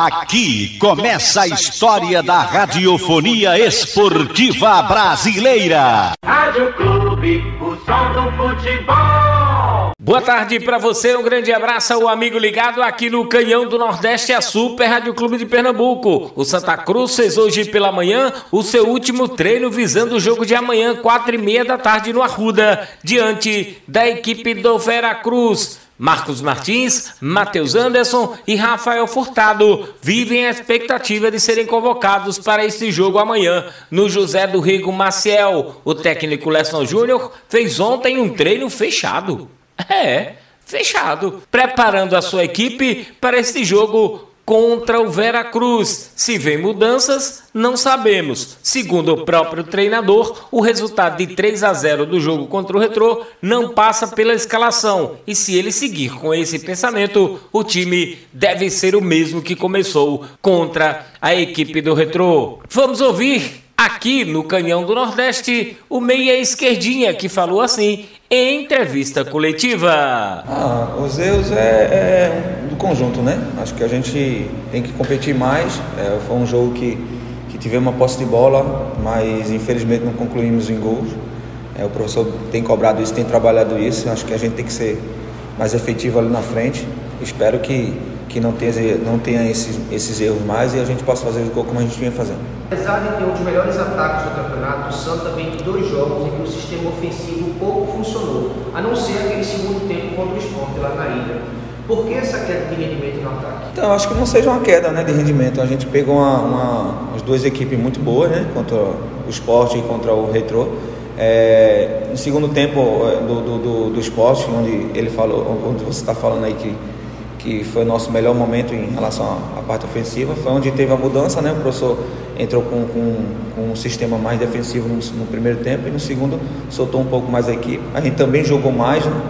Aqui começa a história da radiofonia esportiva brasileira. Rádio Clube, o som do futebol. Boa tarde para você, um grande abraço ao amigo ligado aqui no Canhão do Nordeste, a Super Rádio Clube de Pernambuco. O Santa Cruz fez hoje pela manhã o seu último treino visando o jogo de amanhã, quatro e meia da tarde no Arruda, diante da equipe do Vera Cruz. Marcos Martins, Matheus Anderson e Rafael Furtado vivem a expectativa de serem convocados para esse jogo amanhã no José do Rigo Maciel. O técnico Lesson Júnior fez ontem um treino fechado. É, fechado, preparando a sua equipe para esse jogo contra o Veracruz. Se vem mudanças, não sabemos. Segundo o próprio treinador, o resultado de 3 a 0 do jogo contra o Retrô não passa pela escalação. E se ele seguir com esse pensamento, o time deve ser o mesmo que começou contra a equipe do Retrô. Vamos ouvir aqui no Canhão do Nordeste o meia esquerdinha que falou assim em entrevista coletiva. Ah, os erros é, é do conjunto, né? Acho que a gente tem que competir mais. É, foi um jogo que, que tivemos uma posse de bola, mas infelizmente não concluímos em gols. É, o professor tem cobrado isso, tem trabalhado isso. Acho que a gente tem que ser mais efetivo ali na frente. Espero que, que não tenha, não tenha esses, esses erros mais e a gente possa fazer o gol como a gente vinha fazendo. Apesar de ter um dos melhores ataques do campeonato, o Santa vem de dois jogos em que o sistema ofensivo pouco funcionou, a não ser aquele segundo tempo contra o esporte lá na ilha. Por que essa queda de rendimento no ataque? Então, acho que não seja uma queda né, de rendimento. A gente pegou uma, uma, as duas equipes muito boas, né, contra o esporte e contra o retrô. É, no segundo tempo é, do, do, do, do esporte, onde ele falou, onde você está falando aí que que foi o nosso melhor momento em relação à parte ofensiva, foi onde teve a mudança, né? O professor entrou com, com, com um sistema mais defensivo no, no, primeiro tempo e no segundo soltou um pouco mais a equipe. A gente também jogou mais, né?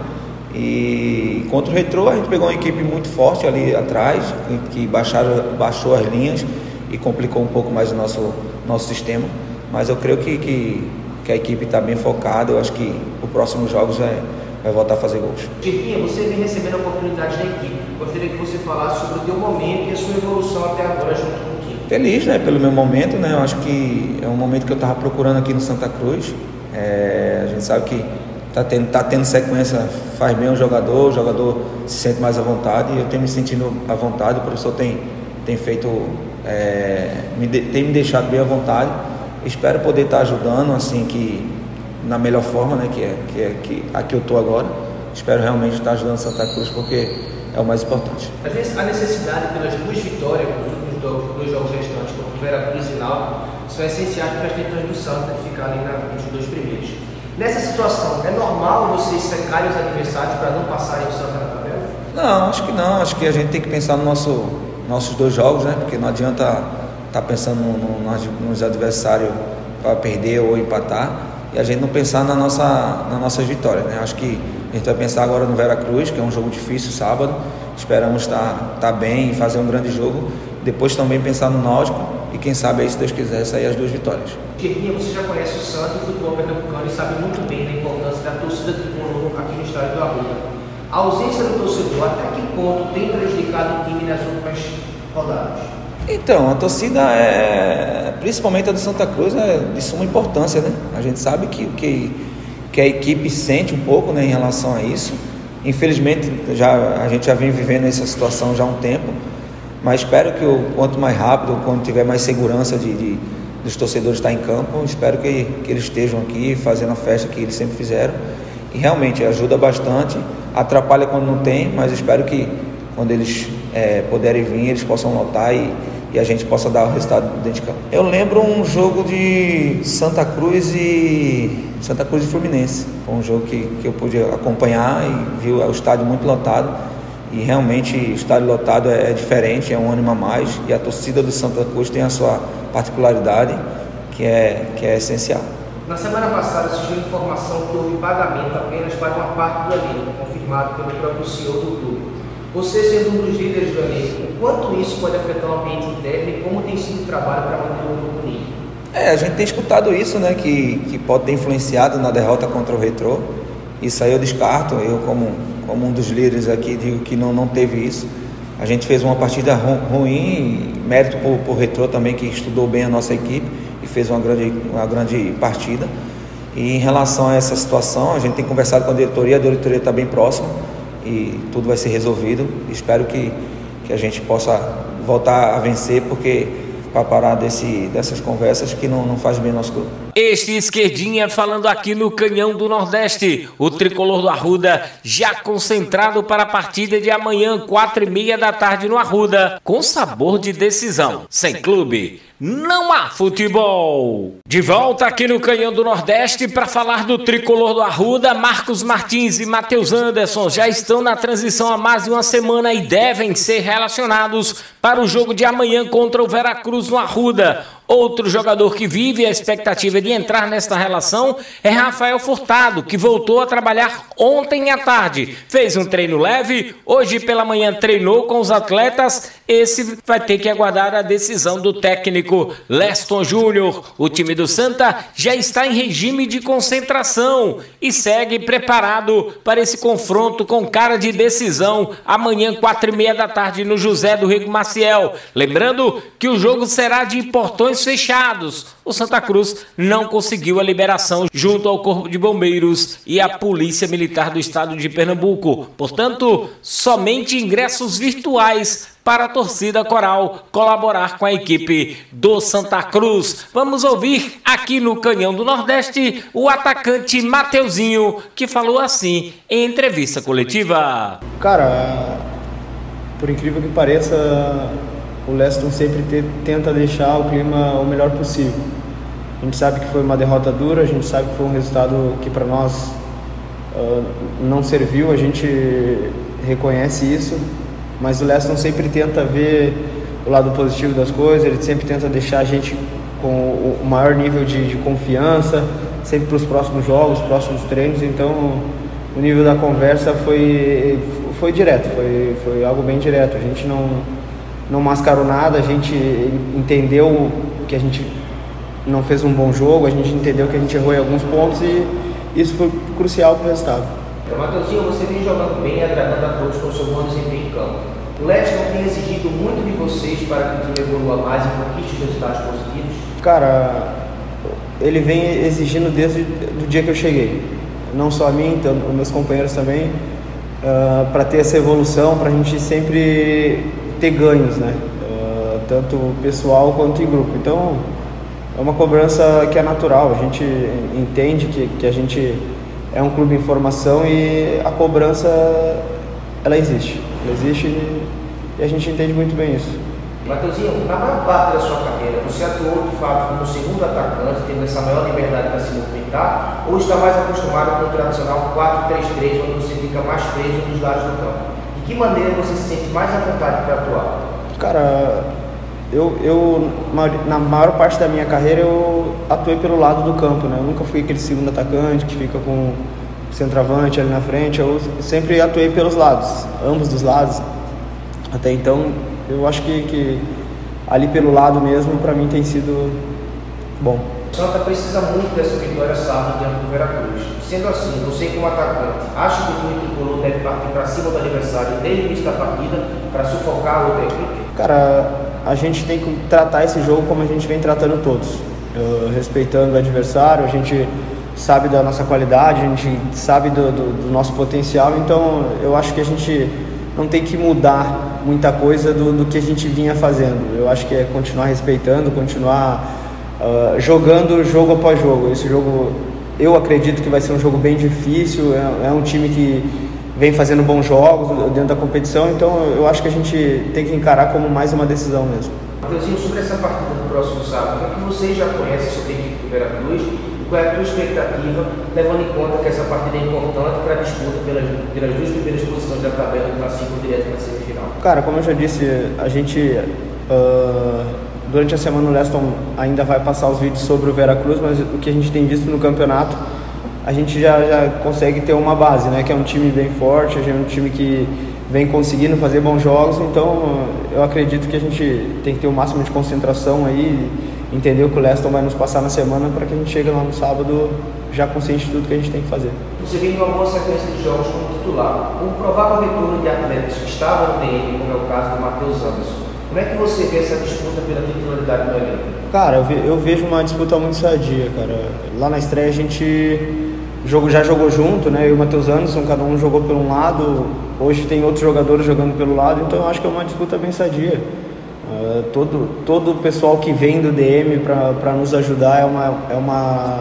E contra o Retrô a gente pegou uma equipe muito forte ali atrás, que baixaram, baixou as linhas e complicou um pouco mais o nosso, nosso sistema. Mas eu creio que, que, que a equipe está bem focada, eu acho que o próximo jogos é vai voltar a fazer gols. Chiquinha, você vem recebendo oportunidades da equipe. Gostaria que você falasse sobre o teu momento e a sua evolução até agora junto com o time. Feliz, né, pelo meu momento, né? Eu acho que é um momento que eu estava procurando aqui no Santa Cruz. É, a gente sabe que tá tendo, tá tendo sequência, faz bem o jogador, o jogador se sente mais à vontade eu tenho me sentindo à vontade. O professor tem, tem feito, é, me de, tem me deixado bem à vontade. Espero poder estar ajudando, assim que na melhor forma, né, que é, que é que aqui eu estou agora. Espero realmente estar ajudando Santa Cruz porque é o mais importante. A necessidade pelas duas vitórias nos dois, dois jogos restantes, contra o Vera Cruz e Náutico, são essenciais para as tentativas do Santa ficar ali na, entre os dois primeiros. Nessa situação, é normal vocês secarem os adversários para não passarem o Santa na tabela? Não, acho que não. Acho que a gente tem que pensar no nosso, nossos dois jogos, né? Porque não adianta estar tá pensando no, no, nos adversários para perder ou empatar e a gente não pensar na nossa, nas nossas vitórias. Né? Acho que a gente vai pensar agora no Vera Cruz, que é um jogo difícil sábado. Esperamos estar, estar bem e fazer um grande jogo. Depois também pensar no Náutico e quem sabe aí, se Deus quiser, sair as duas vitórias. Tirinha, você já conhece o Santos o futebol pernambucano e sabe muito bem da importância da torcida tricolor aqui no estádio do Arruda. A ausência do torcedor, até que ponto tem prejudicado o time nas últimas rodadas? Então, a torcida é, principalmente a do Santa Cruz, é de suma importância, né? A gente sabe que, que, que a equipe sente um pouco né, em relação a isso. Infelizmente, já, a gente já vem vivendo essa situação já há um tempo, mas espero que o quanto mais rápido, quando tiver mais segurança de, de dos torcedores estar em campo, espero que, que eles estejam aqui fazendo a festa que eles sempre fizeram. E realmente ajuda bastante, atrapalha quando não tem, mas espero que quando eles é, puderem vir, eles possam notar e, e a gente possa dar o resultado dentro de campo. Eu lembro um jogo de Santa Cruz e Santa Cruz e Fluminense. Foi um jogo que, que eu pude acompanhar e vi o estádio muito lotado. E realmente o estádio lotado é, é diferente, é um ânimo a mais. E a torcida do Santa Cruz tem a sua particularidade, que é, que é essencial. Na semana passada surgiu informação que houve pagamento apenas para uma parte do elenco, confirmado pelo próprio CEO do clube. Você sendo um dos líderes do elenco, quanto isso pode afetar o ambiente interno e como tem sido o trabalho para manter o grupo unido? É, a gente tem escutado isso, né, que, que pode ter influenciado na derrota contra o Retrô. Isso aí eu descarto, eu como, como um dos líderes aqui digo que não, não teve isso. A gente fez uma partida ruim, mérito por, por Retrô também, que estudou bem a nossa equipe e fez uma grande, uma grande partida. E em relação a essa situação, a gente tem conversado com a diretoria, a diretoria está bem próxima e tudo vai ser resolvido. Espero que, que a gente possa voltar a vencer, porque para parar desse, dessas conversas que não, não faz bem nosso. Este esquerdinha falando aqui no Canhão do Nordeste. O tricolor do Arruda já concentrado para a partida de amanhã, quatro e meia da tarde no Arruda, com sabor de decisão. Sem clube, não há futebol. De volta aqui no Canhão do Nordeste para falar do tricolor do Arruda, Marcos Martins e Matheus Anderson já estão na transição há mais de uma semana e devem ser relacionados para o jogo de amanhã contra o Veracruz no Arruda. Outro jogador que vive a expectativa de entrar nesta relação é Rafael Furtado, que voltou a trabalhar ontem à tarde. Fez um treino leve, hoje pela manhã treinou com os atletas. Esse vai ter que aguardar a decisão do técnico Leston Júnior. O time do Santa já está em regime de concentração e segue preparado para esse confronto com cara de decisão amanhã, quatro e meia da tarde, no José do Rego Maciel. Lembrando que o jogo será de portões fechados. O Santa Cruz não conseguiu a liberação junto ao Corpo de Bombeiros e à Polícia Militar do Estado de Pernambuco. Portanto, somente ingressos virtuais para a torcida coral colaborar com a equipe do Santa Cruz. Vamos ouvir aqui no Canhão do Nordeste o atacante Mateuzinho, que falou assim em entrevista coletiva. Cara, por incrível que pareça, o Leston sempre te, tenta deixar o clima o melhor possível. A gente sabe que foi uma derrota dura, a gente sabe que foi um resultado que para nós uh, não serviu, a gente reconhece isso, mas o Leston sempre tenta ver o lado positivo das coisas, ele sempre tenta deixar a gente com o maior nível de, de confiança, sempre para os próximos jogos, próximos treinos, então o nível da conversa foi, foi direto, foi, foi algo bem direto, a gente não não mascarou nada, a gente entendeu que a gente não fez um bom jogo, a gente entendeu que a gente errou em alguns pontos e isso foi crucial para o resultado. Então, Matheusinho, você vem jogando bem, agradando a todos com seu bom desempenho em campo. O Leston tem exigido muito de vocês para que o time evolua mais e conquiste resultados positivos? Cara, ele vem exigindo desde o dia que eu cheguei. Não só a mim, então, os meus companheiros também, uh, ah, para ter essa evolução, para a gente sempre ter ganhos, né? Uh, tanto pessoal quanto em grupo. Então, é uma cobrança que é natural. A gente entende que, que a gente é um clube em formação e a cobrança ela existe. Ela existe e a gente entende muito bem isso. Matheusinho, na maior parte da sua carreira, você atuou de fato como segundo atacante, tendo essa maior liberdade para se movimentar, ou está mais acostumado com o tradicional 4-3-3, onde você fica mais preso nos lados do campo? que maneira você se sente mais à vontade para atuar? Cara, eu, eu na maior parte da minha carreira eu atuei pelo lado do campo, né? Eu nunca fui aquele segundo atacante que fica com o centroavante ali na frente. Eu sempre atuei pelos lados, ambos dos lados. Até então, eu acho que, que ali pelo lado mesmo, para mim tem sido bom. O Santa precisa muito dessa vitória sábado diante do Veracruz. Sendo assim, você como atacante, acha que o time tricolor deve partir para cima do adversário desde o início da partida para sufocar a outra equipe? Cara, a gente tem que tratar esse jogo como a gente vem tratando todos. Uh, respeitando o adversário, a gente sabe da nossa qualidade, a gente sabe do, do, do, nosso potencial, então eu acho que a gente não tem que mudar muita coisa do, do que a gente vinha fazendo. Eu acho que é continuar respeitando, continuar uh, jogando jogo após jogo. Esse jogo eu acredito que vai ser um jogo bem difícil, é, é um time que vem fazendo bons jogos dentro da competição, então eu acho que a gente tem que encarar como mais uma decisão mesmo. Mateuzinho, sobre essa partida do próximo sábado, o que você já conhece sobre a equipe do Veracruz e qual é a tua expectativa, levando em conta que essa partida é importante para a disputa pelas, pelas duas primeiras posições da tabela do classifico direto na semifinal? Cara, como eu já disse, a gente uh, Durante a semana o Leston ainda vai passar os vídeos sobre o Veracruz, mas o que a gente tem visto no campeonato, a gente já, já consegue ter uma base, né? Que é um time bem forte, é um time que vem conseguindo fazer bons jogos, então eu acredito que a gente tem que ter o máximo de concentração aí entender o que o Leston vai nos passar na semana para que a gente chegue lá no sábado já consciente de tudo que a gente tem que fazer. Você vem de uma boa sequência de jogos como titular. Um provável retorno de atletas que estavam no DM, como é o caso do Matheus Anderson. Como é que você vê essa disputa pela titularidade no elenco? Cara, eu, ve, eu vejo uma disputa muito sadia, cara. Lá na estreia a gente jogo, já jogou junto, né? Eu e o Matheus Anderson, cada um jogou por um lado. Hoje tem outros jogadores jogando pelo lado, então eu acho que é uma disputa bem sadia. Uh, todo, todo o pessoal que vem do DM para nos ajudar é uma, é uma,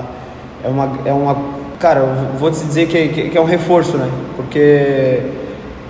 é uma, é uma cara, eu vou te dizer que, que, que é um reforço, né? Porque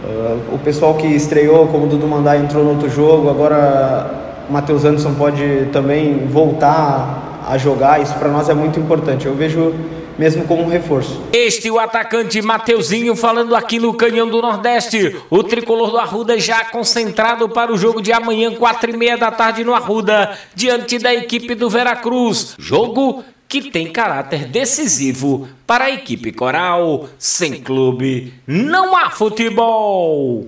uh, o pessoal que estreou, como o Dudu Mandar entrou no outro jogo, agora o Matheus Anderson pode também voltar a jogar, isso para nós é muito importante. Eu vejo mesmo como um reforço. Este o atacante Mateuzinho falando aqui no Canhão do Nordeste. O tricolor do Arruda já concentrado para o jogo de amanhã, quatro e meia da tarde no Arruda, diante da equipe do Veracruz. Jogo que tem caráter decisivo para a equipe coral. Sem clube, não há futebol.